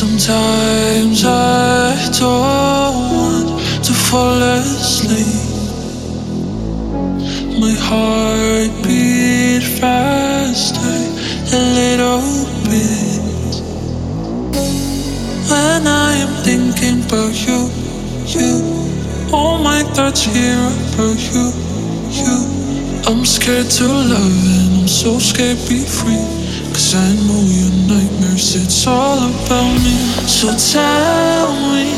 Sometimes I don't want to fall asleep. My heart beat faster a little bit when I am thinking about you, you. All my thoughts here about you, you. I'm scared to love and I'm so scared to be free. Cause I know your it's all about me. So tell me,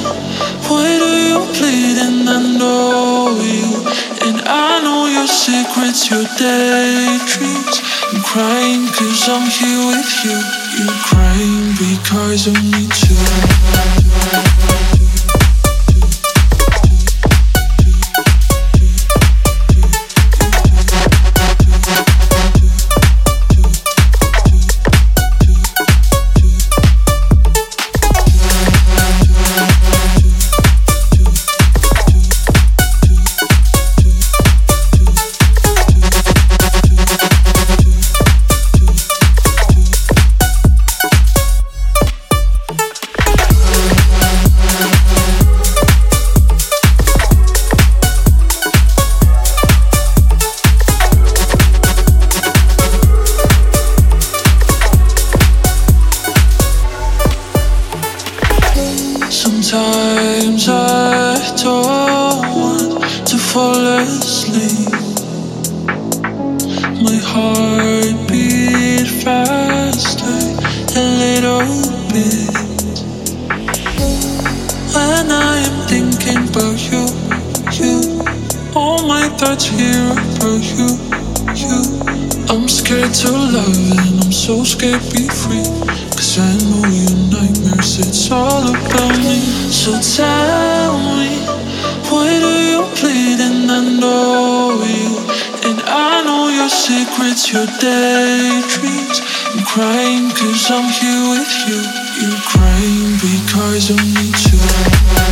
why do you bleed and I know you? And I know your secrets, your daydreams. I'm crying cause I'm here with you. You're crying because of me too. Sometimes I don't want to fall asleep. My heart beat faster a little bit when I am thinking about you, you. All my thoughts here about you, you. I'm scared to love and I'm so scared to be free. Cause I know your nightmares, it's all about. So tell me, why do you bleed and I know you? And I know your secrets, your daydreams. I'm crying cause I'm here with you. You're crying because of me too.